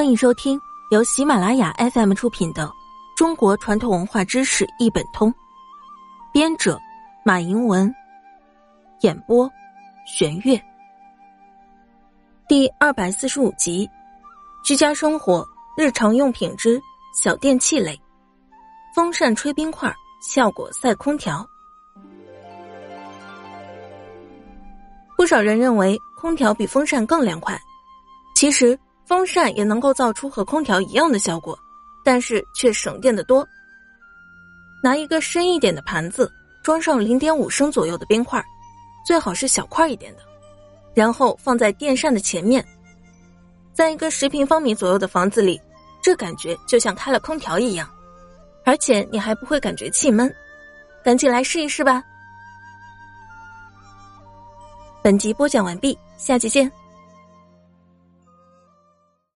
欢迎收听由喜马拉雅 FM 出品的《中国传统文化知识一本通》，编者马迎文，演播玄月。第二百四十五集：居家生活日常用品之小电器类，风扇吹冰块，效果赛空调。不少人认为空调比风扇更凉快，其实。风扇也能够造出和空调一样的效果，但是却省电的多。拿一个深一点的盘子，装上零点五升左右的冰块，最好是小块一点的，然后放在电扇的前面，在一个十平方米左右的房子里，这感觉就像开了空调一样，而且你还不会感觉气闷。赶紧来试一试吧！本集播讲完毕，下期见。